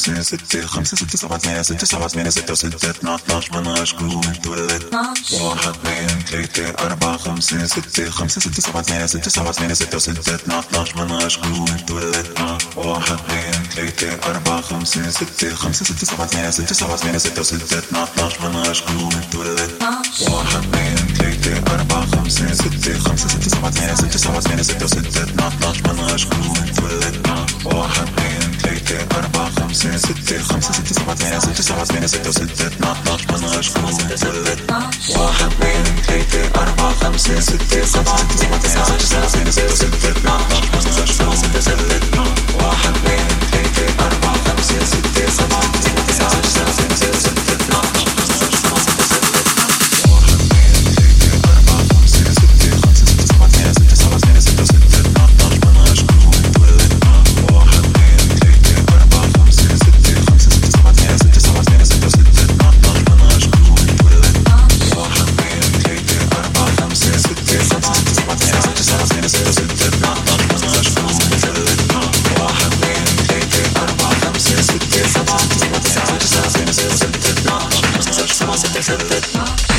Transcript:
ستة خمسة ستة سبعة ثمانية ستة سبعة ثمانية ستة ستة اثنا عشر مناش كون تولد واحد اثنين ثلاثة أربعة خمسة ستة خمسة ستة سبعة ثمانية ستة سبعة ثمانية ستة ستة اثنا عشر مناش كون تولد واحد اثنين ثلاثة أربعة خمسة ستة خمسة ستة سبعة ثمانية ستة سبعة ثمانية ستة ستة اثنا عشر مناش كون تولد واحد اثنين ثلاثة أربعة خمسة ستة خمسة ستة سبعة ثمانية ستة سبعة ثمانية ستة ستة اثنا عشر مناش كون تولد واحد اثنين ثلاثة أربعة خمسة ستة خمسة ستة سبعة ثمانية ستة سبعة ثمانية ستة ستة اثنا عشر مناش كون تولد واحد اثنين ثلاثة أربعة خمسة ستة خمسة ستة سبعة ثمانية ستة سبعة ثمانية ستة ستة اثنا عشر مناش كون تولد واحد اثنين because of the thoughts.